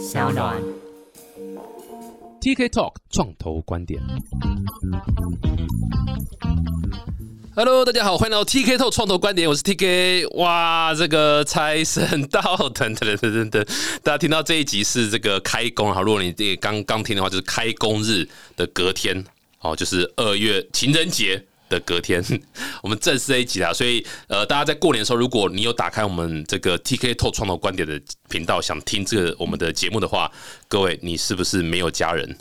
小暖。TK Talk 创投观点。Hello，大家好，欢迎来到 TK Talk 创投观点，我是 TK。哇，这个财神到，等等等等等，大家听到这一集是这个开工哈，如果你这刚刚听的话，就是开工日的隔天，哦，就是二月情人节。的隔天，我们正式这一集啦，所以呃，大家在过年的时候，如果你有打开我们这个 TK 透创的观点的频道，想听这个我们的节目的话，各位你是不是没有家人？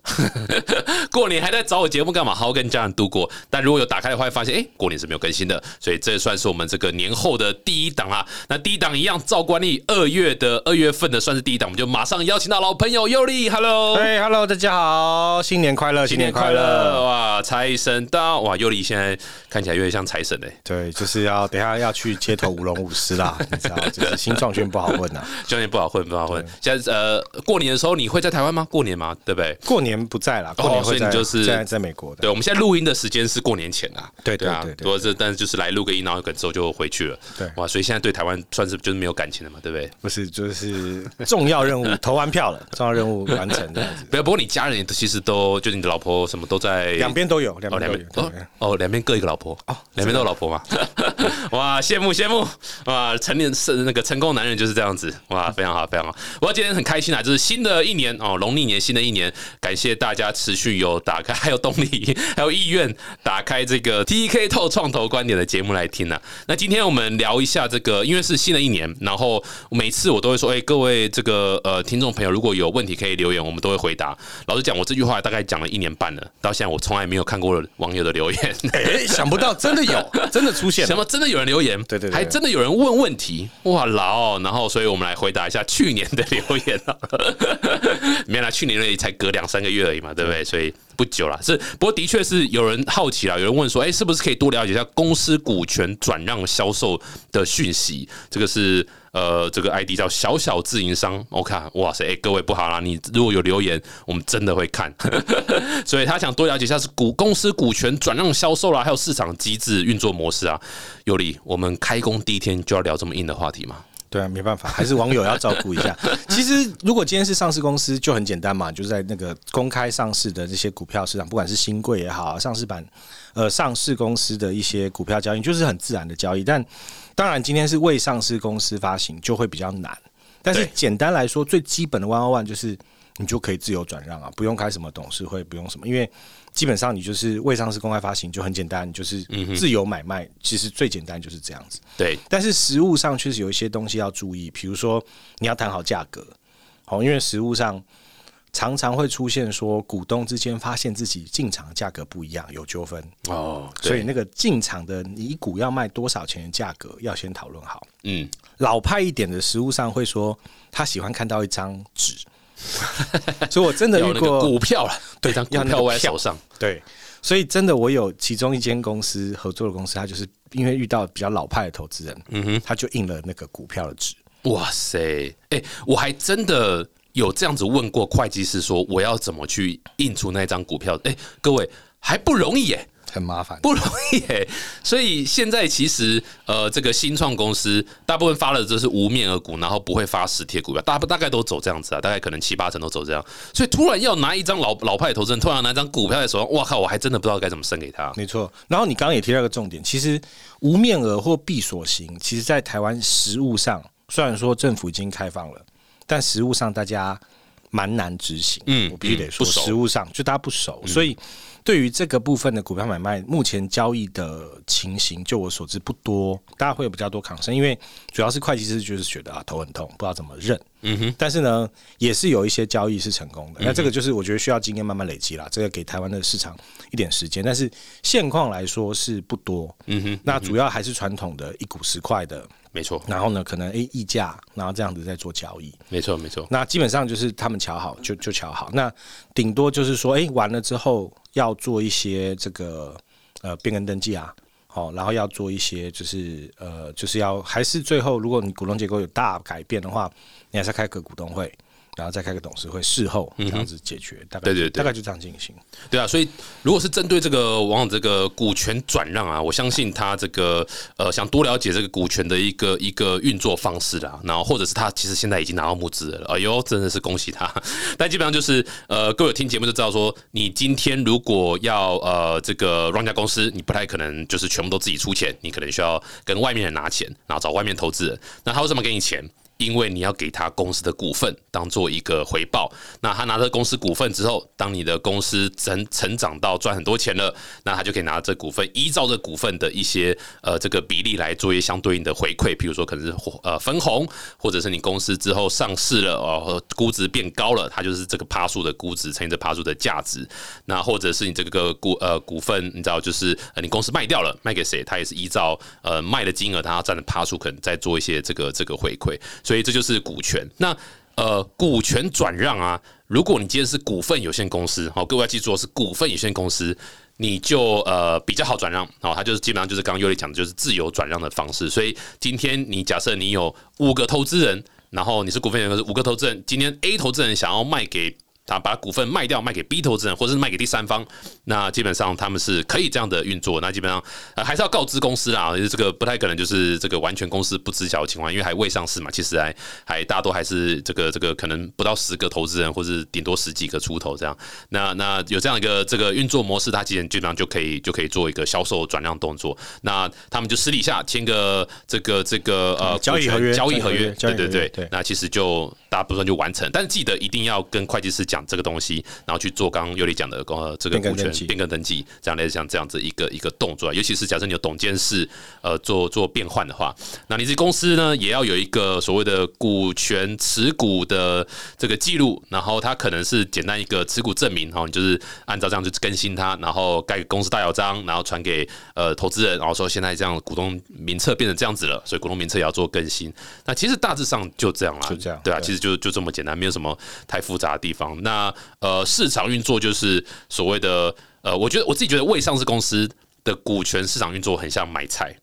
过年还在找我节目干嘛？好好跟家人度过。但如果有打开的话，会发现哎、诶过年是没有更新的，所以这算是我们这个年后的第一档啊。那第一档一样照惯例，二月的二月份的算是第一档，我们就马上邀请到老朋友尤力，Hello。哎、h e l l o 大家好，新年快乐，新年快乐！！哇，财神到！哇，尤里现在看起来有点像财神哎，对，就是要等一下要去街头舞龙舞狮啦，你知道，就是新创圈不好混呐、啊。今年不好混，不好混。现在呃，过年的时候你会在台湾吗？过年吗？对不对？过年不在啦，过年哦所会在、以你就是现在在美国的。对，我们现在录音的时间是过年前啊。对对啊，对对不过这但是就是来录个音，然后之后就回去了。对哇，所以现在对台湾算是就是没有感情了嘛，对不对？不是，就是重要任务 投完票了，重要任务完成这样子。不要，不过你家人其实都就是你的老婆什么都在两边都有，两哦，边都有。哦哦，两边各一个老婆哦，两边都有老婆嘛？哇，羡慕羡慕哇！成年是那个成功男人就是这样子哇，非常好非常好。我今天很开心啊，就是新的一年哦，农历年新的一年，感谢大家持续有打开，还有动力，还有意愿打开这个 TK 透创投观点的节目来听啊。那今天我们聊一下这个，因为是新的一年，然后每次我都会说，哎、各位这个呃听众朋友，如果有问题可以留言，我们都会回答。老实讲，我这句话大概讲了一年半了，到现在我从来没有看过网友的留言。哎、想不到真的有，真的出现了。什么真的有人留言？对对对还真的有人问问题，哇老哦！然后，所以我们来回答一下去年的留言啊。没啦，去年那里才隔两三个月而已嘛，对不对？所以不久了。是，不过的确是有人好奇啦，有人问说，哎、是不是可以多了解一下公司股权转让销售的讯息？这个是。呃，这个 ID 叫小小自营商，我看，哇塞，哎、各位不好啦，你如果有留言，我们真的会看，所以他想多了解一下是股公司股权转让销售啦，还有市场机制运作模式啊。尤里，我们开工第一天就要聊这么硬的话题吗？对啊，没办法，还是网友要照顾一下。其实，如果今天是上市公司，就很简单嘛，就是在那个公开上市的这些股票市场，不管是新贵也好，上市版呃上市公司的一些股票交易，就是很自然的交易。但当然，今天是未上市公司发行，就会比较难。但是简单来说，最基本的 One on One 就是你就可以自由转让啊，不用开什么董事会，不用什么，因为基本上你就是未上市公开发行就很简单，你就是自由买卖，其实最简单就是这样子。对，但是实物上确实有一些东西要注意，比如说你要谈好价格，好，因为实物上常常会出现说股东之间发现自己进场的价格不一样，有纠纷，哦，所以那个进场的你一股要卖多少钱的价格要先讨论好。嗯，老派一点的实物上会说他喜欢看到一张纸，所以我真的遇过股票了，对，张股票在手上，对，所以真的我有其中一间公司合作的公司，他就是因为遇到比较老派的投资人，嗯哼，他就印了那个股票的纸。哇塞，哎、我还真的有这样子问过会计师，说我要怎么去印出那张股票？哎、各位还不容易耶、很麻烦，不容易耶、所以现在其实呃，这个新创公司大部分发的这是无面额股，然后不会发实体的股票，大大概都走这样子啊，大概可能七八成都走这样。所以突然要拿一张老老派的投资人，突然拿一张股票在手上，哇靠！我还真的不知道该怎么升给他。没错。然后你刚刚也提到一个重点，其实无面额或闭锁型，其实在台湾实务上，虽然说政府已经开放了，但实务上大家蛮难执行。嗯我必须得说，实务上就大家不熟，所以对于这个部分的股票买卖，目前交易的情形，就我所知不多，大家会有比较多抗生，因为主要是会计师就是觉得啊头很痛，不知道怎么认。嗯哼，但是呢，也是有一些交易是成功的。那这个就是我觉得需要经验慢慢累积啦，这个给台湾的市场一点时间。但是现况来说是不多。嗯哼，那主要还是传统的一股十块的，没错，然后呢，可能诶溢价，然后这样子在做交易。没错，没错。那基本上就是他们瞧好就就瞧好，那顶多就是说，诶完了之后要做一些这个呃变更登记啊，好、然后要做一些就是呃就是要还是最后，如果你股东结构有大改变的话，你还是要开个股东会，然后再开个董事会，事后这样子解决，大概对对对大概就这样进行。对啊，所以如果是针对这个网友这个股权转让啊，我相信他这个呃想多了解这个股权的一个一个运作方式啦，然后或者是他其实现在已经拿到募资了，哎呦，真的是恭喜他。但基本上就是呃，各位有听节目就知道说，你今天如果要呃这个让家公司，你不太可能就是全部都自己出钱，你可能需要跟外面人拿钱，然后找外面投资人。那他为什么给你钱？因为你要给他公司的股份当做一个回报，那他拿着公司股份之后，当你的公司成成长到赚很多钱了，那他就可以拿这股份，依照这股份的一些呃这个比例来做一些相对应的回馈，譬如说可能是呃分红，或者是你公司之后上市了哦，估值变高了，它就是这个趴数的估值乘以这趴数的价值，那或者是你这个股呃股份，你知道就是呃你公司卖掉了，卖给谁，它也是依照呃卖的金额，它要占的趴数，可能再做一些这个这个回馈。所以这就是股权。那呃，股权转让啊，如果你今天是股份有限公司，好，各位要记住是股份有限公司，你就呃比较好转让。好，它就是基本上就是刚刚尤里讲的，就是自由转让的方式。所以今天你假设你有五个投资人，然后你是股份有限公司五个投资人，今天 A 投资人想要卖给。他把股份卖掉，卖给 B 投资人，或者是卖给第三方，那基本上他们是可以这样的运作。那基本上呃还是要告知公司啦，这个不太可能就是这个完全公司不知晓的情况，因为还未上市嘛。其实还还大多还是这个这个可能不到十个投资人，或是顶多十几个出头这样。那那有这样一个这个运作模式，它基本基本上就可以就可以做一个销售转让动作。那他们就私底下签个这个这个呃交易合约，交易合约，对对对对。那其实就大部分就完成，但是记得一定要跟会计师讲。这个东西，然后去做刚刚尤里讲的呃这个股权变更登记，这样类似像这样子一个一个动作，尤其是假设你有董监事呃做做变换的话，那你这公司呢也要有一个所谓的股权持股的这个记录，然后它可能是简单一个持股证明，哈，你就是按照这样去更新它，然后盖公司大小章，然后传给呃投资人，然后说现在这样股东名册变成这样子了，所以股东名册也要做更新。那其实大致上就这样啦，就这样，对啊，其实就就这么简单，没有什么太复杂的地方。那呃，市场运作就是所谓的呃，我觉得我自己觉得未上市公司的股权市场运作很像买菜。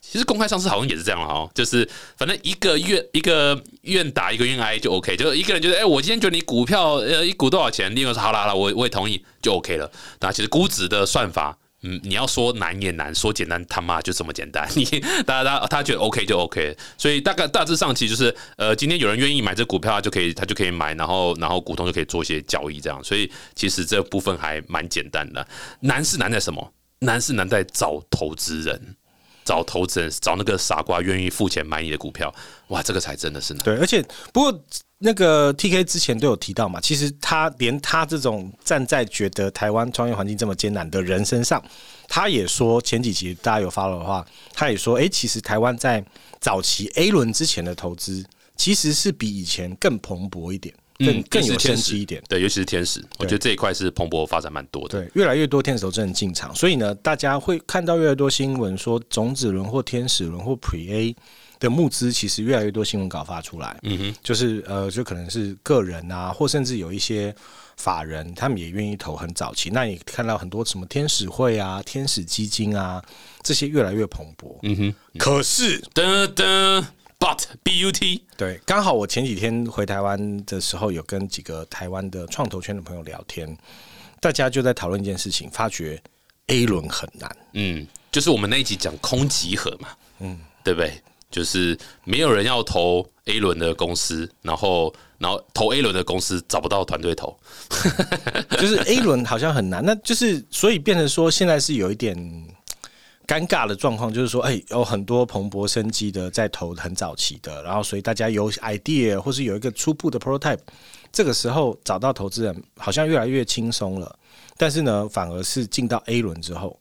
其实公开上市好像也是这样哈，就是反正一个愿一个愿打一个愿挨就 OK，就一个人觉得哎，我今天觉得你股票呃一股多少钱，另外说好啦啦，我我也同意就 OK 了。那其实估值的算法。嗯，你要说难也难，说简单他妈就这么简单。你大家他他觉得 OK 就 OK，所以大概大致上其实就是呃，今天有人愿意买这股票，就可以他就可以买，然后然后股东就可以做一些交易这样。所以其实这部分还蛮简单的。难是难在什么？难是难在找投资人，找投资人，找那个傻瓜愿意付钱买你的股票。哇，这个才真的是难。对，而且不过。那个 T K 之前都有提到嘛，其实他连他这种站在觉得台湾创业环境这么艰难的人身上，他也说前几集大家有发了的话，他也说，哎，其实台湾在早期 A 轮之前的投资，其实是比以前更蓬勃一点，更更有生机一点。对，尤其是天使，我觉得这一块是蓬勃发展蛮多的。对，越来越多天使投资人进场，所以呢，大家会看到越来越多新闻说种子轮或天使轮或 Pre A。的募资其实越来越多新闻稿发出来，嗯哼，就是呃，就可能是个人啊，或甚至有一些法人，他们也愿意投很早期。那你看到很多什么天使会啊、天使基金啊，这些越来越蓬勃，嗯哼。可是，噔噔，but b u t 对，刚好我前几天回台湾的时候，有跟几个台湾的创投圈的朋友聊天，大家就在讨论一件事情，发觉 A 轮很难，嗯，就是我们那一集讲空集合嘛，嗯，对不对？就是没有人要投 A 轮的公司，然后然后投 A 轮的公司找不到团队投，就是 A 轮好像很难，那就是所以变成说现在是有一点尴尬的状况，就是说哎有很多蓬勃生机的在投很早期的，然后所以大家有 idea 或是有一个初步的 prototype，这个时候找到投资人好像越来越轻松了，但是呢反而是进到 A 轮之后。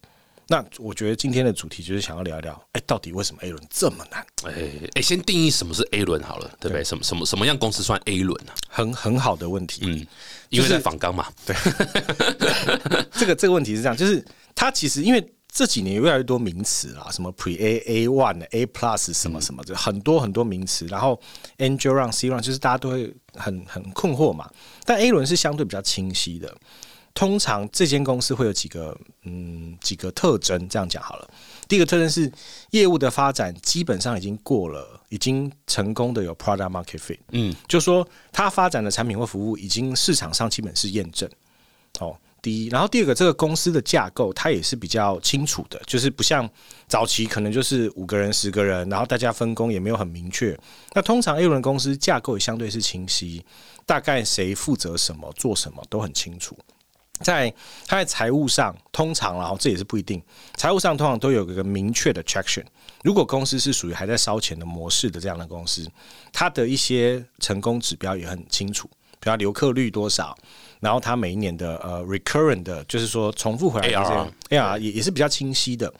那我觉得今天的主题就是想要聊一聊，哎，到底为什么 A 轮这么难？哎哎，先定义什么是 A 轮好了，对不对？什么什么什么样公司算 A 轮呢？很很好的问题，嗯，因为在仿钢嘛，对。这个这个问题是这样，就是它其实因为这几年越来越多名词啊，什么 Pre A A One A Plus 什么什么的，很多很多名词，然后 Angel Run C Run，就是大家都会很很困惑嘛。但 A 轮是相对比较清晰的。通常这间公司会有几个嗯几个特征，这样讲好了。第一个特征是业务的发展基本上已经过了，已经成功的有 product market fit，嗯，就说它发展的产品或服务已经市场上基本是验证。哦，第一，然后第二个，这个公司的架构它也是比较清楚的，就是不像早期可能就是五个人、十个人，然后大家分工也没有很明确。那通常 A 轮公司架构也相对是清晰，大概谁负责什么、做什么都很清楚。在它在财务上，通常然后这也是不一定，财务上通常都有一个明确的 traction。如果公司是属于还在烧钱的模式的这样的公司，它的一些成功指标也很清楚，比如留客率多少，然后它每一年的呃 recurrent 的，就是说重复回来的 ARR AR 也也是比较清晰的。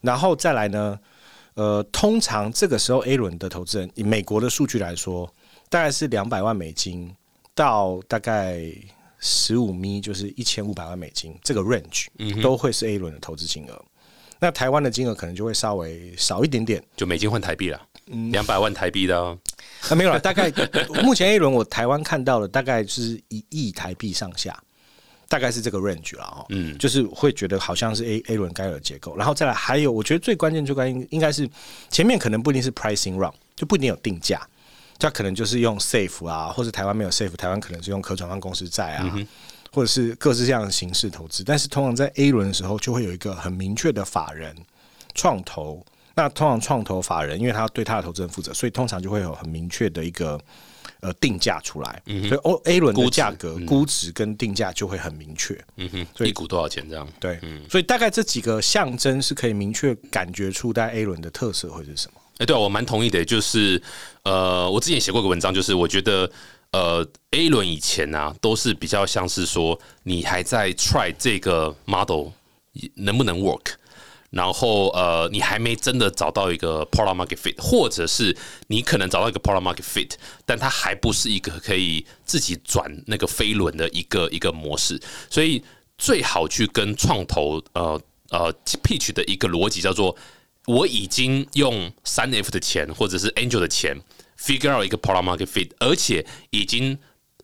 然后再来呢，呃，通常这个时候 A 轮的投资人，以美国的数据来说，大概是两百万美金到大概十五咪，就是一千五百万美金，这个 range 都会是 A 轮的投资金额。那台湾的金额可能就会稍微少一点点，就美金换台币了，嗯。两百万台币的哦，啊，没有了，大概目前 A 轮我台湾看到的大概是一亿台币上下，大概是这个 range 了哦。嗯，就是会觉得好像是 A A 轮该有的结构，然后再来还有，我觉得最关键最关键应该是前面可能不一定是 pricing round，就不一定有定价，它可能就是用 safe 啊，或者台湾没有 safe，台湾可能是用可转换公司债啊。或者是各式各样的形式投资，但是通常在 A 轮的时候，就会有一个很明确的法人创投。那通常创投法人，因为他要对他的投资人负责，所以通常就会有很明确的一个呃定价出来。所以 O A 轮的估值价格、估值跟定价就会很明确。嗯哼，所以一股多少钱这样？对，所以大概这几个象征是可以明确感觉出在 A 轮的特色会是什么。哎、对啊、我蛮同意的，就是呃，我之前写过一个文章，就是我觉得呃，A 轮以前啊，都是比较像是说你还在 try 这个 model 能不能 work，然后呃，你还没真的找到一个 product market fit，或者是你可能找到一个 product market fit，但它还不是一个可以自己转那个飞轮的一个一个模式，所以最好去跟创投呃呃 pitch 的一个逻辑叫做。我已经用三 F 的钱或者是 Angel 的钱 figure out 一个 product market fit，而且已经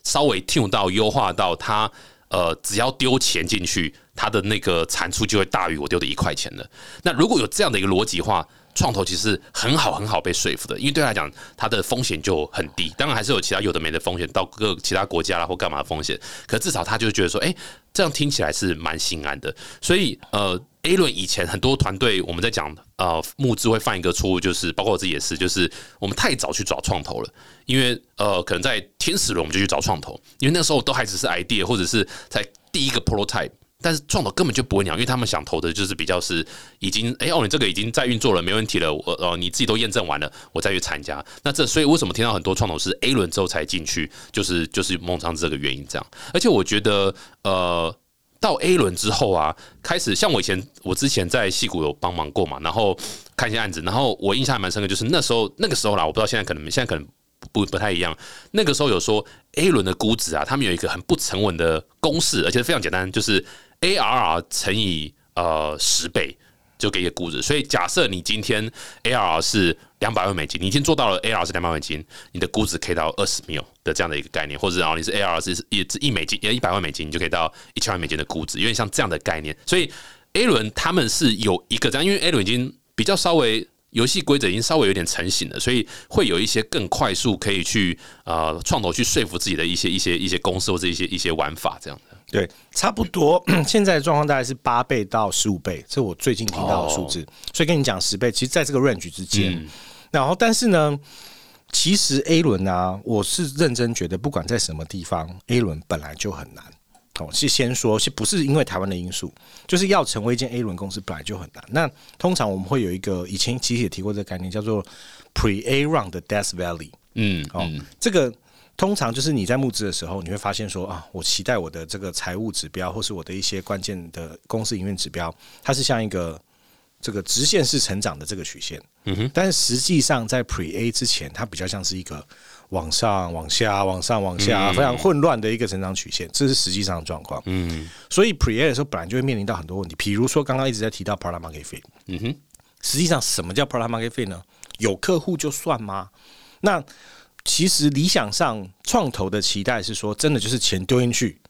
稍微 tune 到优化到它呃，只要丢钱进去，它的那个产出就会大于我丢的一块钱了。那如果有这样的一个逻辑话，创投其实很好很好被说服的，因为对他来讲，它的风险就很低。当然还是有其他有的没的风险，到各其他国家啦或干嘛的风险，可至少他就觉得说，哎、这样听起来是蛮心安的。所以呃，A 轮以前很多团队我们在讲呃募资会犯一个错误，就是包括我自己也是，就是我们太早去找创投了，因为呃可能在天使轮我们就去找创投，因为那时候都还只是 idea 或者是在第一个 prototype。但是创投根本就不会鸟，因为他们想投的就是比较是已经哎、哦，你这个已经在运作了，没问题了，我呃你自己都验证完了，我再去参加。那这所以为什么听到很多创投是 A 轮之后才进去，就是就是孟尝这个原因这样。而且我觉得呃。到 A 轮之后啊，开始像我以前，我之前在戏谷有帮忙过嘛，然后看一些案子，然后我印象还蛮深刻，就是那时候那个时候啦，我不知道现在可能现在可能不不太一样。那个时候有说 A 轮的估值啊，他们有一个很不成文的公式，而且非常简单，就是 ARR 乘以呃十倍就给一个估值。所以假设你今天 ARR 是两百万美金，你已经做到了 ARR 是两百万美金，你的估值可以到二十 mil 的这样的一个概念，或者然后你是 ARR 是一一美金，一百万美金，你就可以到一千万美金的估值，有点像这样的概念。所以 A 轮他们是有一个这样，因为 A 轮已经比较稍微。游戏规则已经稍微有点成型了，所以会有一些更快速可以去呃创投去说服自己的一些一些一些公司或者一些一些玩法这样的。对，差不多。现在的状况大概是八倍到十五倍，这我最近听到的数字。所以跟你讲十倍，其实在这个 range 之间。然后，但是呢，其实 A 轮啊，我是认真觉得，不管在什么地方，A 轮本来就很难。哦，是先说，是不是因为台湾的因素，就是要成为一间 A 轮公司本来就很难。那通常我们会有一个，以前其实也提过这个概念，叫做 Pre A Round 的 Death Valley。嗯，哦，这个通常就是你在募资的时候，你会发现说啊，我期待我的这个财务指标，或是我的一些关键的公司营运指标，它是像一个这个直线式成长的这个曲线。嗯哼，但是实际上在 Pre A 之前，它比较像是一个往上、往下、往上、往下，非常混乱的一个成长曲线，这是实际上的状况。嗯，所以 Pre A 的时候本来就会面临到很多问题，比如说刚刚一直在提到 Product Market Fit。嗯哼，实际上什么叫 Product Market Fit 呢？有客户就算吗？那其实理想上，创投的期待是说，真的就是钱丢进去，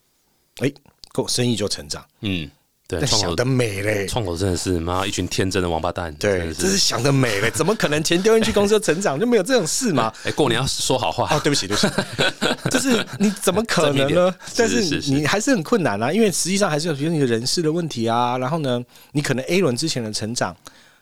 哎，够生意就成长。嗯，对，想得美嘞，创投真的是妈一群天真的王八蛋，真对，的这是想得美嘞，怎么可能钱丢进去公司就成长？就没有这种事嘛？哎，过年要说好话，哦，对不起，对不起，就是你怎么可能呢？但是你还是很困难啊，因为实际上还是有比如你的人事的问题啊，然后呢，你可能 A 轮之前的成长。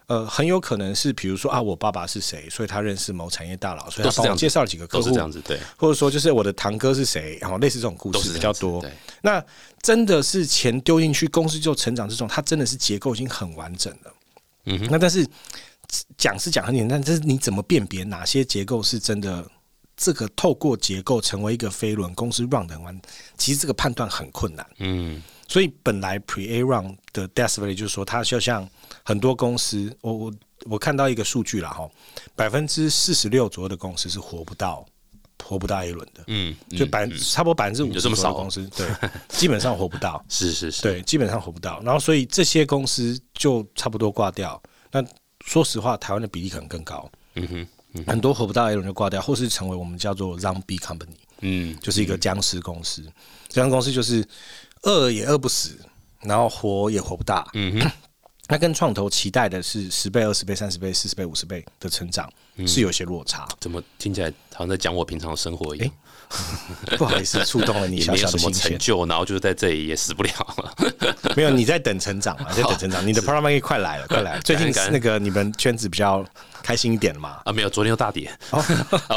呃，很有可能是，比如说啊，我爸爸是谁，所以他认识某产业大佬，所以他帮我介绍了几个客户都是这，样子，对，或者说就是我的堂哥是谁，然后类似这种故事比较多。那真的是钱丢进去，公司就成长这种，它真的是结构已经很完整了。嗯哼那但是讲是讲很简单，但是你怎么辨别哪些结构是真的？这个透过结构成为一个飞轮公司 run 的很完，其实这个判断很困难。嗯所以本来 Pre A round 的 death rate 就是说，它就像很多公司，我我我看到一个数据了哈，百分之四十六左右的公司是活不到活不到 A 轮的。嗯，就百分差不多百分之五十有这么少哦公司，对，基本上活不到，是是是，对，基本上活不到。然后所以这些公司就差不多挂掉。那说实话，台湾的比例可能更高，嗯哼，很多活不到 A 轮就挂掉，或是成为我们叫做 zombie company，嗯，就是一个僵尸公司。僵尸公司就是饿也饿不死，然后活也活不大。嗯哼，那跟创投期待的是十倍、二十倍、三十倍、四十倍、五十倍的成长，嗯是有些落差。怎么听起来好像在讲我平常的生活一样？不好意思，触动了你小也没有什么小的心弦。成就，然后就是在这里也死不了了。没有，你在等成长嘛？你在等成长，你的 market 快来了，快来了。最近感那个你们圈子比较开心一点了嘛？啊，没有，昨天又大跌。啊，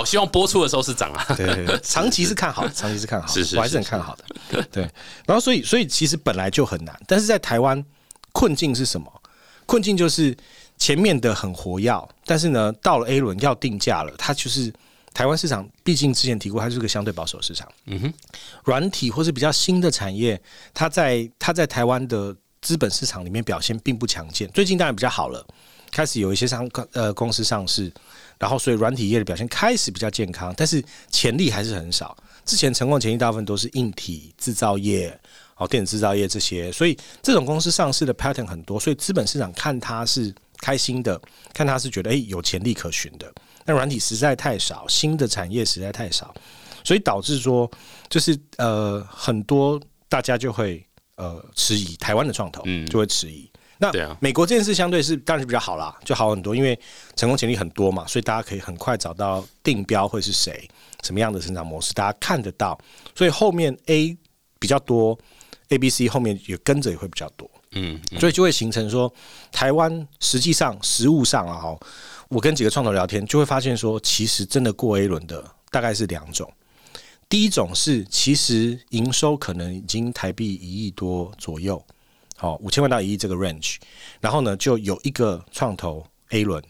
我希望播出的时候是涨啊。对对对，长期是看好，长期是看好，是是我还是很看好的。对，然后所以所以其实本来就很难，但是在台湾困境是什么？困境就是前面的很活跃，但是呢，到了 A 轮要定价了，它就是台湾市场，毕竟之前提过，它是个相对保守市场。嗯哼，软体或是比较新的产业，它在它在台湾的资本市场里面表现并不强健。最近当然比较好了，开始有一些上呃公司上市，然后所以软体业的表现开始比较健康，但是潜力还是很少。之前成功潜力大部分都是硬体制造业、哦电子制造业这些，所以这种公司上市的 pattern 很多，所以资本市场看它是开心的，看它是觉得诶有潜力可循的。那软体实在太少，新的产业实在太少，所以导致说就是呃很多大家就会呃迟疑，台湾的创投嗯就会迟疑。那美国这件事相对是当然是比较好啦，就好很多，因为成功潜力很多嘛，所以大家可以很快找到定标会是谁，什么样的成长模式，大家看得到，所以后面 A 比较多，A、B、C 后面也跟着也会比较多。嗯，所以就会形成说，台湾实际上实物上啊，哈，我跟几个创投聊天，就会发现说，其实真的过 A 轮的大概是两种。第一种是，其实营收可能已经台币一亿多左右，好五千万到一亿这个 range，然后呢，就有一个创投 A 轮，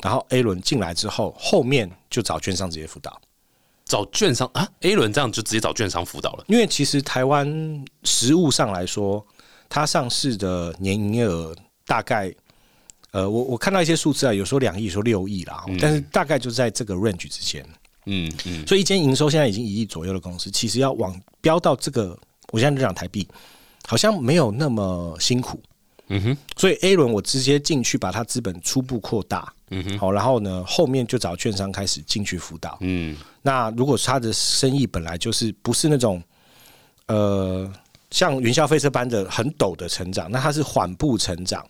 然后 A 轮进来之后，后面就找券商直接辅导。找券商啊，A 轮这样就直接找券商辅导了。因为其实台湾实物上来说，它上市的年营业额大概，呃，我我看到一些数字啊，有说两亿，有说六亿啦，但是大概就在这个 range 之间。嗯嗯，所以一间营收现在已经一亿左右的公司，其实要往飙到这个，我现在就讲台币，好像没有那么辛苦。嗯哼，所以 A 轮我直接进去把它资本初步扩大，嗯哼，好，然后呢后面就找券商开始进去辅导。嗯那如果他的生意本来就是不是那种呃像云霄飞车般的很陡的成长，那它是缓步成长，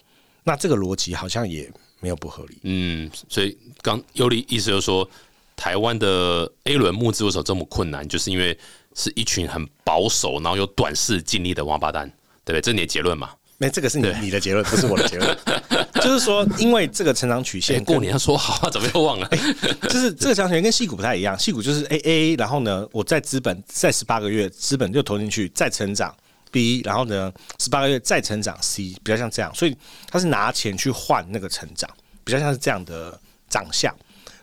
那这个逻辑好像也没有不合理。嗯，所以刚尤里意思就是说，台湾的 A 轮募资为什么这么困难，就是因为是一群很保守，然后有短视尽力的王八蛋，对不对？这是你的结论嘛？没，这个是你你的结论，不是我的结论。就是说，因为这个成长曲哎，线跟过年要说好啊，怎么又忘了？就是这个成长曲线跟戏股不太一样，戏股就是 A A，然后呢，我在资本在十八个月，资本就投进去，再成长 B，然后呢，十八个月再成长 C，比较像这样，所以他是拿钱去换那个成长，比较像是这样的长相。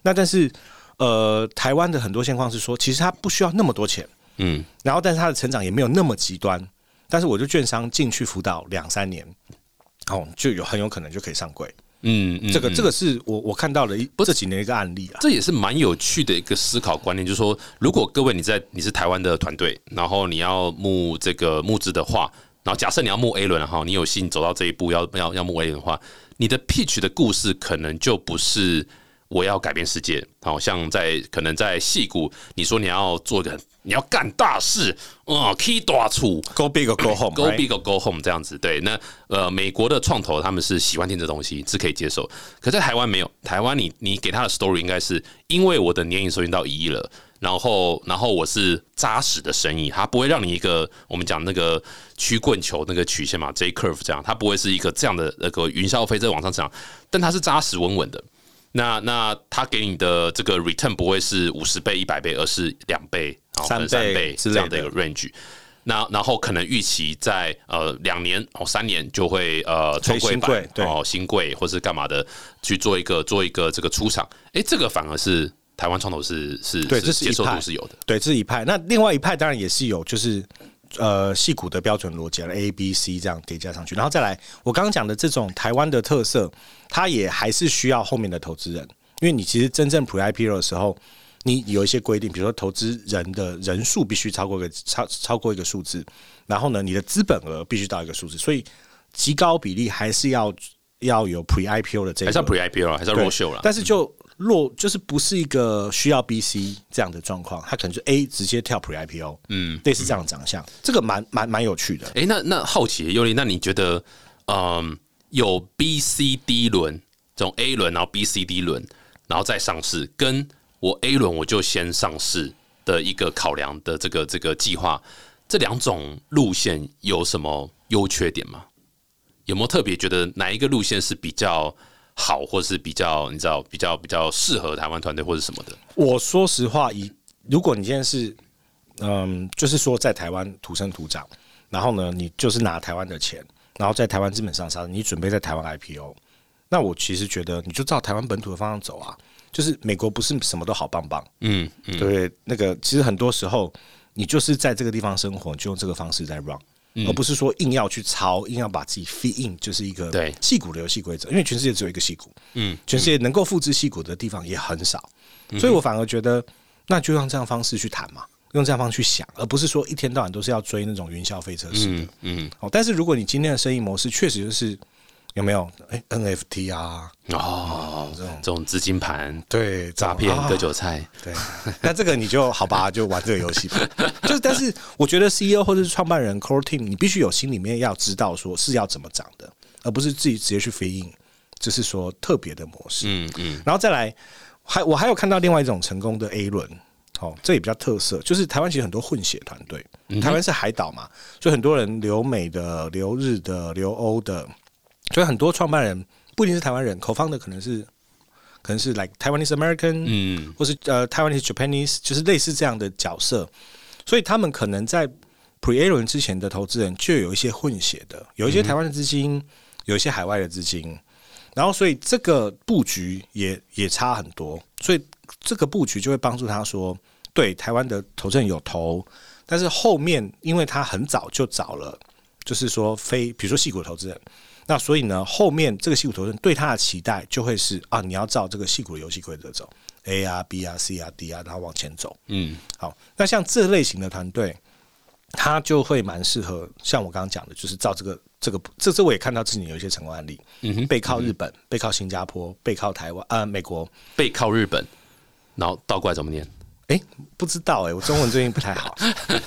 那但是呃，台湾的很多现况是说，其实他不需要那么多钱，嗯然后但是他的成长也没有那么极端，但是我就券商进去辅导两三年，哦，就有很有可能就可以上柜。嗯嗯，这个嗯这个是我我看到了一这几年一个案例啊。这也是蛮有趣的一个思考观念，就是说，如果各位你在你是台湾的团队，然后你要募这个募资的话，然后假设你要募 A 轮哈，你有幸走到这一步要要要募 A 轮的话，你的 pitch 的故事可能就不是我要改变世界，好像在可能在戏谷，你说你要做一个你要干大事，啊，key 大处 Go big or go home, go right？big or go home 这样子，对，那呃，美国的创投他们是喜欢听这东西，是可以接受，可在台湾没有，台湾你你给他的 story 应该是因为我的年营收进到一亿了。然后，然后我是扎实的生意，它不会让你一个我们讲那个曲棍球那个曲线嘛，J curve 这样，它不会是一个这样的那个云霄飞车往上涨，但它是扎实稳稳的。那那他给你的这个 return 不会是五十倍、一百倍，而是两倍、三倍三倍这样的一个 range。那然后可能预期在呃两年哦三年就会呃推重贵新版哦新贵或是干嘛的去做一个做一个这个出场，哎，这个反而是台湾创投是是对这是接受度是有的。对，这是一派。那另外一派当然也是有，就是呃戏骨的标准逻辑了，A、B、C 这样叠加上去，然后再来我刚刚讲的这种台湾的特色，它也还是需要后面的投资人，因为你其实真正 Pre IPO 的时候，你有一些规定，比如说投资人的人数必须超过一个超超过一个数字，然后呢，你的资本额必须到一个数字，所以极高比例还是要要有 Pre IPO 的这个还是要 pre IPO 啦，还是要对 road show 啦。但是就落就是不是一个需要 B、C 这样的状况，它可能就 A 直接跳 Pre IPO，嗯，类似这样的长相，这个蛮蛮蛮有趣的。哎、那那好奇尤里，那你觉得，嗯，有 B、C、D 轮这种 A 轮，然后 B、C、D 轮，然后再上市，跟我 A 轮我就先上市的一个考量的这个这个计划，这两种路线有什么优缺点吗？有没有特别觉得哪一个路线是比较好，或是比较你知道比较比较适合台湾团队或者什么的？我说实话，以如果你现在是嗯，就是说在台湾土生土长，然后呢，你就是拿台湾的钱，然后在台湾资本上杀，你准备在台湾 IPO，那我其实觉得你就照台湾本土的方向走啊。就是美国不是什么都好棒棒，嗯嗯，对？那个其实很多时候你就是在这个地方生活，就用这个方式在 run。而不是说硬要去抄，硬要把自己 fit in，就是一个对戏骨的游戏规则。因为全世界只有一个戏骨，嗯，全世界能够复制戏骨的地方也很少，所以我反而觉得，那就用这样方式去谈嘛，用这样方式去想，而不是说一天到晚都是要追那种云霄飞车式的。嗯嗯，哦，但是如果你今天的生意模式确实就是有没有？哎 NFT 啊，哦，这种。这种资金盘对诈骗啊。割韭菜，对，那这个你就好吧，就玩这个游戏吧。就是，但是我觉得 CEO 或者是创办人 core team，你必须有心里面要知道说是要怎么涨的，而不是自己直接去飞应，就是说特别的模式。嗯嗯，然后再来，还我还有看到另外一种成功的 A 轮，哦，这也比较特色，就是台湾其实很多混血团队，台湾是海岛嘛，所以很多人留美的、留日的、留欧的，所以很多创办人不一定是台湾人，口方的可能是可能是 like Taiwanese American，嗯。或是呃 Taiwanese Japanese，就是类似这样的角色，所以他们可能在 Pre A 轮之前的投资人就有一些混血的，有一些台湾的资金，有一些海外的资金，然后所以这个布局也也差很多，所以这个布局就会帮助他说，对台湾的投资人有投，但是后面因为他很早就找了，就是说非比如说细股投资人。那所以呢，后面这个戏骨投资人对他的期待就会是啊，你要照这个戏骨的游戏规则走，A 啊、B 啊、C 啊、D 啊，然后往前走。嗯好，那像这类型的团队，他就会蛮适合，像我刚刚讲的，就是照这个这个这这我也看到自己有一些成功案例，嗯哼，背靠日本，背靠新加坡，背靠台湾，呃，美国，背靠日本，然后倒过来怎么念？哎，不知道哎、我中文最近不太好，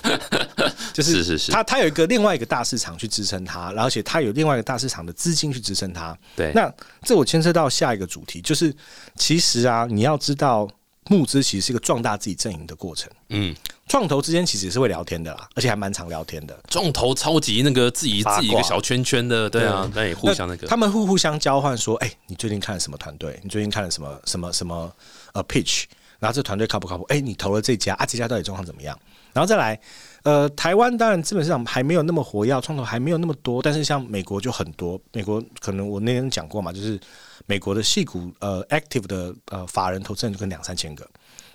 就是是是是他他有一个另外一个大市场去支撑他，而且他有另外一个大市场的资金去支撑他。对，那这我牵涉到下一个主题，就是其实啊，你要知道募资其实是一个壮大自己阵营的过程。嗯，创投之间其实也是会聊天的啦，而且还蛮常聊天的。创投超级那个自己自己一个小圈圈的，对啊，那也互相那个，他们互互相交换说，哎、你最近看了什么团队？你最近看了什么什么什么呃 pitch？然后这团队靠不靠谱？哎、你投了这家啊，这家到底状况怎么样？然后再来，呃，台湾当然资本市场还没有那么活跃，创投还没有那么多，但是像美国就很多。美国可能我那天讲过嘛，就是美国的细股呃 active 的呃法人投资人就跟两三千个。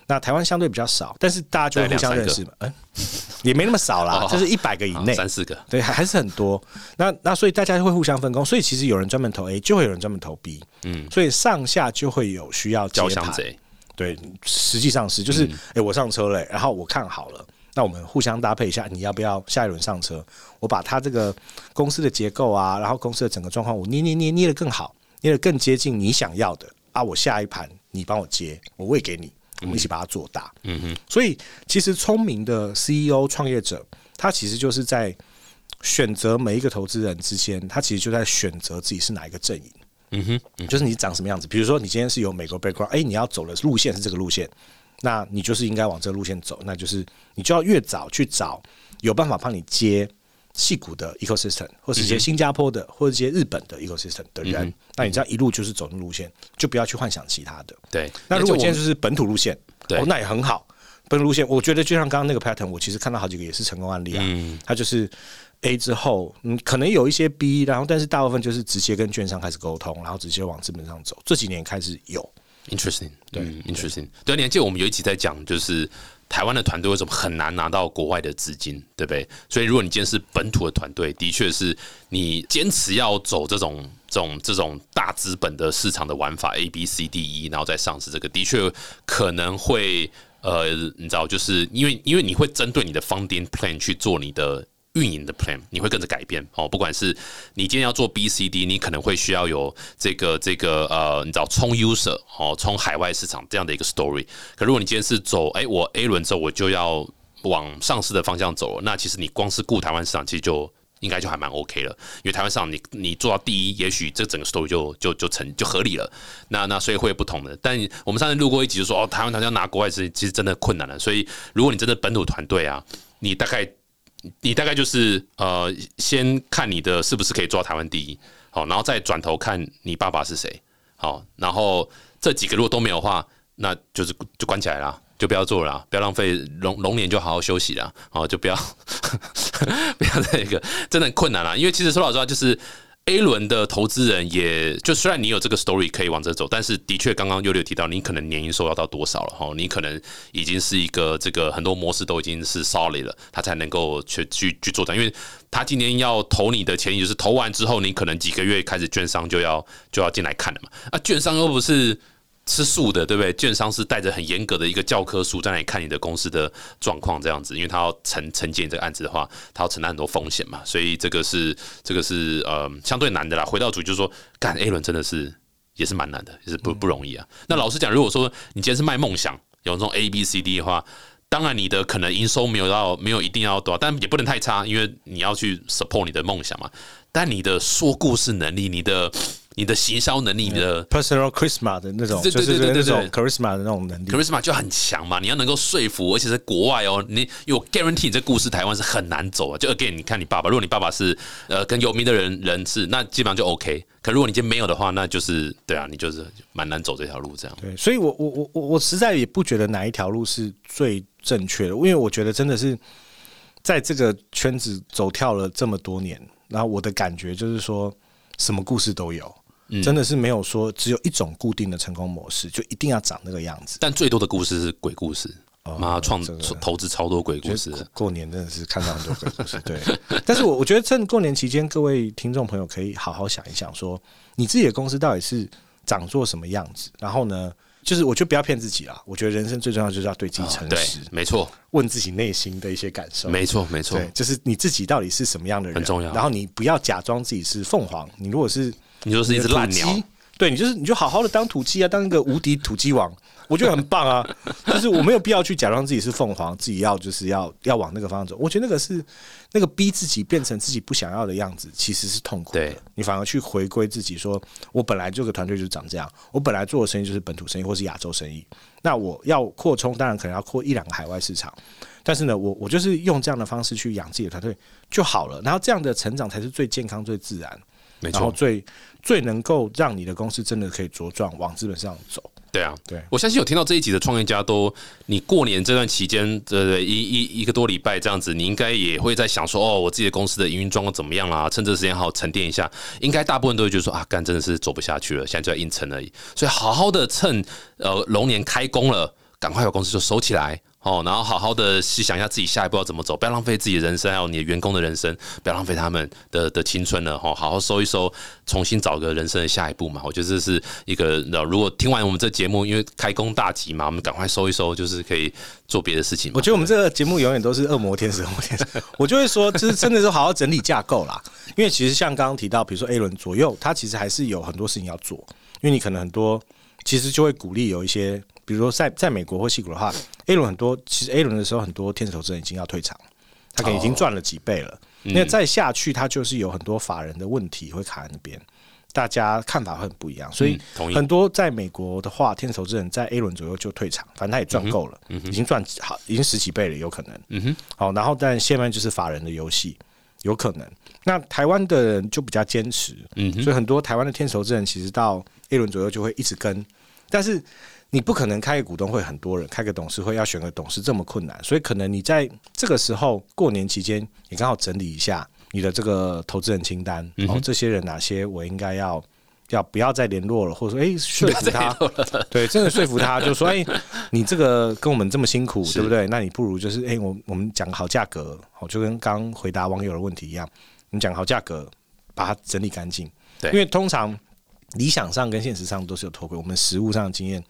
那台湾相对比较少，但是大家就会互相认识嘛，嗯，也没那么少啦哦，就是一百个以好内，三四个，对，还还是很多。那那所以大家会互相分工，所以其实有人专门投 A，就会有人专门投 B，嗯，所以上下就会有需要接盘。交相贼，对，实际上是就是，哎、我上车了、然后我看好了，那我们互相搭配一下，你要不要下一轮上车？我把它这个公司的结构啊，然后公司的整个状况，我捏捏捏捏的更好，捏的更接近你想要的啊，我下一盘你帮我接，我喂给你，我们一起把它做大。嗯哼，所以其实聪明的 CEO 创业者，他其实就是在选择每一个投资人之间，他其实就在选择自己是哪一个阵营。嗯哼，就是你长什么样子。比如说，你今天是有美国 background，哎，你要走的路线是这个路线，那你就是应该往这个路线走。那就是你就要越早去找有办法帮你接戏骨的 ecosystem，或是接新加坡的，或者接日本的 ecosystem 的人。那你这样一路就是走的路线，就不要去幻想其他的。对。那如果今天就是本土路线，哦，那也很好。本土路线，我觉得就像刚刚那个 pattern，我其实看到好几个也是成功案例啊。嗯。他就是。A 之后，嗯，可能有一些 B，然后但是大部分就是直接跟券商开始沟通，然后直接往资本上走。这几年开始有，interesting，对，interesting。对，你还记得我们有一集在讲，就是台湾的团队为什么很难拿到国外的资金，对不对？所以如果你今天是本土的团队，的确是你坚持要走这种、这种、这种大资本的市场的玩法，A、B、C、D、E，然后再上市，这个的确可能会，呃，你知道，就是因为因为你会针对你的 funding plan 去做你的。运营的 plan 你会跟着改变哦，不管是你今天要做 B、C、D，你可能会需要有这个这个呃，你找冲 user 哦，冲海外市场这样的一个 story。可如果你今天是走，哎，我 A 轮之后我就要往上市的方向走，那其实你光是顾台湾市场，其实就应该就还蛮 OK 了。因为台湾市场你你做到第一，也许这整个 story 就就就成就合理了。那那所以会不同的。但我们上次录过一集就说，哦，台湾团要拿国外资金，其实真的困难了。所以如果你真的本土团队啊，你大概。你大概就是呃，先看你的是不是可以抓台湾第一，好，然后再转头看你爸爸是谁，好，然后这几个如果都没有话，那就是就关起来了，就不要做了，不要浪费龙龙年就好好休息了，好，就不要 不要那个真的很困难了，因为其实说老实话就是。A 轮的投资人，也就虽然你有这个 story 可以往这走，但是的确刚刚优六提到，你可能年营收要到多少了哈？你可能已经是一个这个很多模式都已经是 solid 了，他才能够去去去做的，因为他今年要投你的钱，就是投完之后，你可能几个月开始券商就要就要进来看了嘛？啊，券商又不是。吃素的，对不对？券商是带着很严格的一个教科书在那里看你的公司的状况，这样子，因为他要承承接这个案子的话，他要承担很多风险嘛，所以这个是这个是呃相对难的啦。回到主就是说，干 A 轮真的是也是蛮难的，也是不不容易啊。那老实讲，如果说你今天是卖梦想，有这种 A B C D 的话，当然你的可能营收没有到没有一定要多少，但也不能太差，因为你要去 support 你的梦想嘛。但你的说故事能力，你的你的行销能力，你的 personal charisma 的那种，对对对那种 charisma 的那种能力，charisma 就很强嘛。你要能够说服，而且在国外哦，你有 guarantee 这故事台湾是很难走啊。就 again，你看你爸爸，如果你爸爸是呃跟有名的人人士，那基本上就 OK。可如果你今天没有的话，那就是对啊，你就是蛮难走这条路这样。对，所以我我我我我实在也不觉得哪一条路是最正确的，因为我觉得真的是在这个圈子走跳了这么多年。然后我的感觉就是说，什么故事都有，真的是没有说只有一种固定的成功模式，就一定要长那个样子。但最多的故事是鬼故事，妈创投资超多鬼故事。过年真的是看到很多鬼故事，对。但是我我觉得趁过年期间，各位听众朋友可以好好想一想，说你自己的公司到底是长做什么样子，然后呢？就是我觉得不要骗自己啊！我觉得人生最重要就是要对自己诚实，没错，问自己内心的一些感受，没错没错，对，就是你自己到底是什么样的人很重要。然后你不要假装自己是凤凰，你如果是你说是一只烂鸟，对你就是你就好好的当土鸡啊，当一个无敌土鸡王。我觉得很棒啊，就是我没有必要去假装自己是凤凰，自己要就是要要往那个方向走。我觉得那个是那个逼自己变成自己不想要的样子，其实是痛苦的。你反而去回归自己，说我本来这个团队就是长这样，我本来做的生意就是本土生意或是亚洲生意。那我要扩充，当然可能要扩一两个海外市场，但是呢，我我就是用这样的方式去养自己的团队就好了。然后这样的成长才是最健康、最自然，没错，最最能够让你的公司真的可以茁壮往资本上走。对啊，对我相信有听到这一集的创业家都，你过年这段期间，对一一一个多礼拜这样子，你应该也会在想说，哦，我自己的公司的营运状况怎么样啦？趁这个时间好好沉淀一下。应该大部分都会觉得说，啊，干真的是走不下去了，现在就在硬撑而已。所以好好的趁呃龙年开工了，赶快把公司就收起来。哦，然后好好的细想一下自己下一步要怎么走，不要浪费自己的人生，还有你的员工的人生，不要浪费他们的的青春了哈。好好收一收，重新找个人生的下一步嘛。我觉得这是一个，如果听完我们这节目，因为开工大吉嘛，我们赶快收一收，就是可以做别的事情。我觉得我们这个节目永远都是恶魔天使，恶魔天使。我就会说，就是真的是好好整理架构啦。因为其实像刚刚提到，比如说 A 轮左右，它其实还是有很多事情要做，因为你可能很多。其实就会鼓励有一些，比如说在在美国或西股的话，A 轮很多，其实 A 轮的时候很多天使投资人已经要退场，他可能已经赚了几倍了，那再下去他就是有很多法人的问题会卡在那边。大家看法会很不一样，所以很多在美国的话，天使投资人在 A 轮左右就退场，反正他也赚够了，已经赚好，已经十几倍了，有可能。嗯哼，好，然后但下面就是法人的游戏，有可能。那台湾的人就比较坚持，嗯，所以很多台湾的天使投资人其实到 A 轮左右就会一直跟，但是你不可能开个股东会，很多人开个董事会要选个董事这么困难，所以可能你在这个时候过年期间，你刚好整理一下。你的这个投资人清单，哦，这些人哪些我应该要要不要再联络了，或者说，哎，说服他，对，真的说服他，就说，哎，你这个跟我们这么辛苦，对不对？那你不如就是，哎，我我们讲好价格，哦，就跟刚回答网友的问题一样，你讲好价格，把它整理干净。对，因为通常理想上跟现实上都是有脱轨，我们实物上的经验，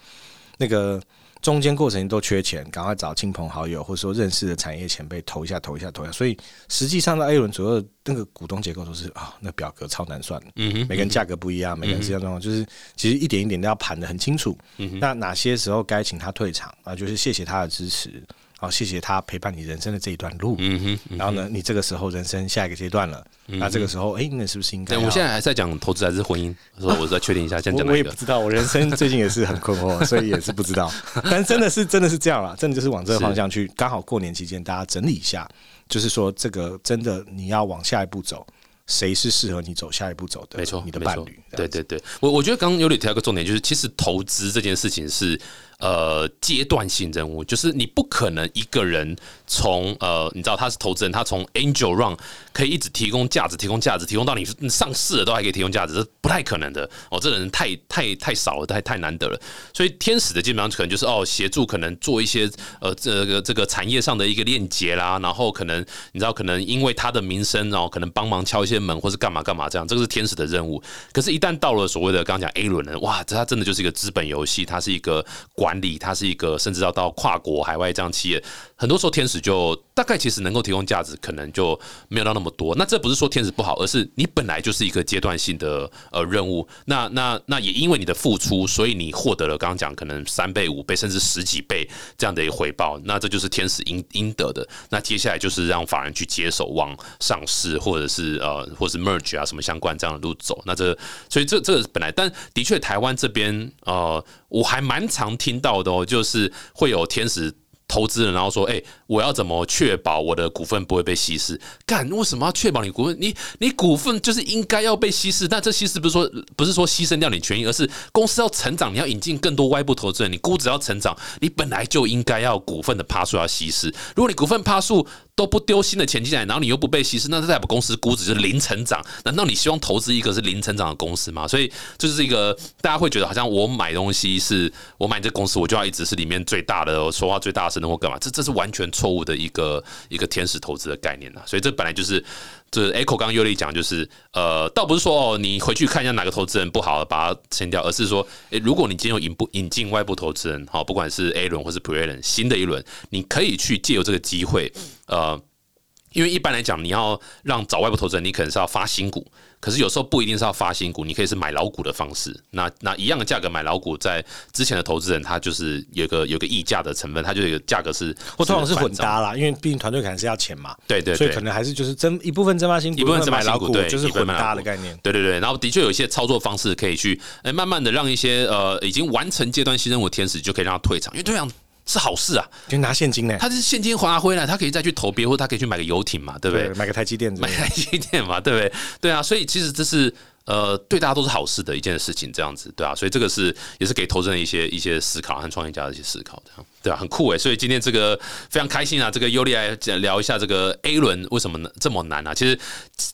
那个。中间过程都缺钱，赶快找亲朋好友或者说认识的产业前辈投一下，投一下，投一下。所以实际上，到 A 轮左右那个股东结构都是啊，那表格超难算的。嗯哼，每个人价格不一样，每个人实际上状况就是其实一点一点都要盘的很清楚。嗯哼，那哪些时候该请他退场啊？就是谢谢他的支持。好，谢谢他陪伴你人生的这一段路。嗯哼，然后呢，你这个时候人生下一个阶段了，那这个时候，哎，那是不是应该？我现在还在讲投资还是婚姻？说我再确定一下，先讲我也不知道，我人生 最近也是很困惑，所以也是不知道。但真的是真的是这样了，真的就是往这个方向去。刚好过年期间，大家整理一下，就是说这个真的你要往下一步走。谁是适合你走下一步走的？没错，你的伴侣。对对对，我我觉得刚刚有里提到一个重点，就是其实投资这件事情是呃阶段性任务，就是你不可能一个人从呃你知道他是投资人，他从 angel run 可以一直提供价值，提供价值，提供到你上市了都还可以提供价值，这不太可能的哦。这人太太太少了，太太难得了。所以天使的基本上可能就是哦协助，可能做一些呃这个这个产业上的一个链接啦，然后可能你知道可能因为他的名声然后，可能帮忙敲一些。门或是干嘛干嘛这样，这个是天使的任务。可是，一旦到了所谓的刚刚讲 A 轮呢，哇，这他真的就是一个资本游戏，它是一个管管理，它是一个甚至要到跨国海外这样企业。很多时候，天使就大概其实能够提供价值，可能就没有到那么多。那这不是说天使不好，而是你本来就是一个阶段性的呃任务。那那那也因为你的付出，所以你获得了刚刚讲可能三倍、五倍甚至十几倍这样的一个回报。那这就是天使应应得的。那接下来就是让法人去接手往上市，或者是呃，或是 merge 啊什么相关这样的路走。那这所以这这个本来，但的确台湾这边呃，我还蛮常听到的哦，就是会有天使。投资人，然后说：“哎，我要怎么确保我的股份不会被稀释？干，为什么要确保你股份？你你股份就是应该要被稀释，但这稀释不是说不是说牺牲掉你权益，而是公司要成长，你要引进更多外部投资人，你估值要成长，你本来就应该要股份的趴数要稀释。如果你股份趴数，都不丢新的钱进来，然后你又不被稀释，那这代表公司估值就是零成长。难道你希望投资一个是零成长的公司吗？所以这是一个大家会觉得好像我买东西是我买这公司，我就要一直是里面最大的，说话最大声的或干嘛？这这是完全错误的一个一个天使投资的概念啊！所以这本来就是。这 Echo 刚刚尤里讲，就是呃，倒不是说哦，你回去看一下哪个投资人不好，把它清掉，而是说，诶，如果你今天有引不引进外部投资人，好，不管是 A 轮或是 Pre 轮，新的一轮，你可以去借由这个机会，呃，因为一般来讲，你要让找外部投资人，你可能是要发新股。可是有时候不一定是要发新股，你可以是买老股的方式。那那一样的价格买老股，在之前的投资人他就是有个有个溢价的成分，他就有个价格是或通常是混搭啦，因为毕竟团队可能是要钱嘛。对对，所以可能还是就是增一部分增发新股，一部分增买老股，对，就是混搭的概念。对对对，然后的确有一些操作方式可以去，哎，慢慢的让一些呃已经完成阶段性任务天使就可以让他退场，因为退场。是好事啊，就拿现金呢。他是现金还回来，他可以再去投别，或他可以去买个游艇嘛，对不对？买个台积电，买台积电嘛，对不对？对啊，所以其实这是。呃，对大家都是好事的一件事情，这样子，对啊，所以这个是也是给投资人一些一些思考和创业家的一些思考，这样对啊，很酷诶。所以今天这个非常开心啊，这个尤利来聊一下这个 A 轮为什么这么难啊？其实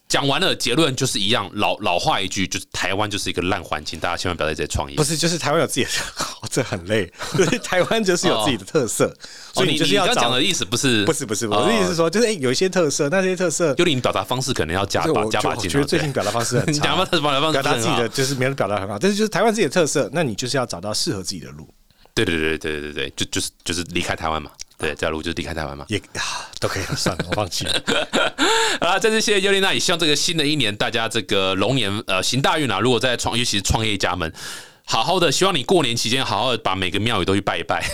讲完了结论就是一样，老老话一句，就是台湾就是一个烂环境，大家千万不要在这里创业。不是，就是台湾有自己的，这很累。对，台湾就是有自己的特色，所以你就是要讲的意思不是不是不是，我的意思是说，就是有一些特色，那些特色，尤利你表达方式可能要加把加把劲。我觉得最近 表达方式很差，表达自己的。就是没人表达很好，但是就是台湾自己的特色，那你就是要找到适合自己的路。对对对对对对对，就就是就是离开台湾嘛，对，假如就是离开台湾嘛，也啊都可以算了，我放弃了。啊，再次谢谢尤丽娜，也希望这个新的一年大家这个龙年呃行大运啊！如果在创，尤其是创业家们。好好的，希望你过年期间好好的把每个庙宇都去拜一拜，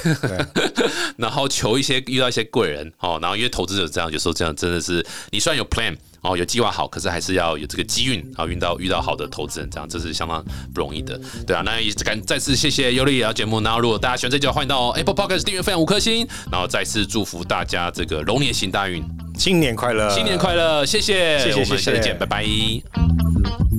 然后求一些遇到一些贵人哦。然后因为投资者这样，有时候这样真的是，你虽然有 plan 哦，有计划好，可是还是要有这个机运，然后遇到遇到好的投资人，这样这是相当不容易的，对啊。那也感再次谢谢尤利聊节目。然后如果大家喜欢这集，欢迎到 Apple Podcast 订阅分享五颗星。然后再次祝福大家这个龙年行大运，新年快乐，新年快乐，谢谢，谢谢我们下次谢谢见，拜拜。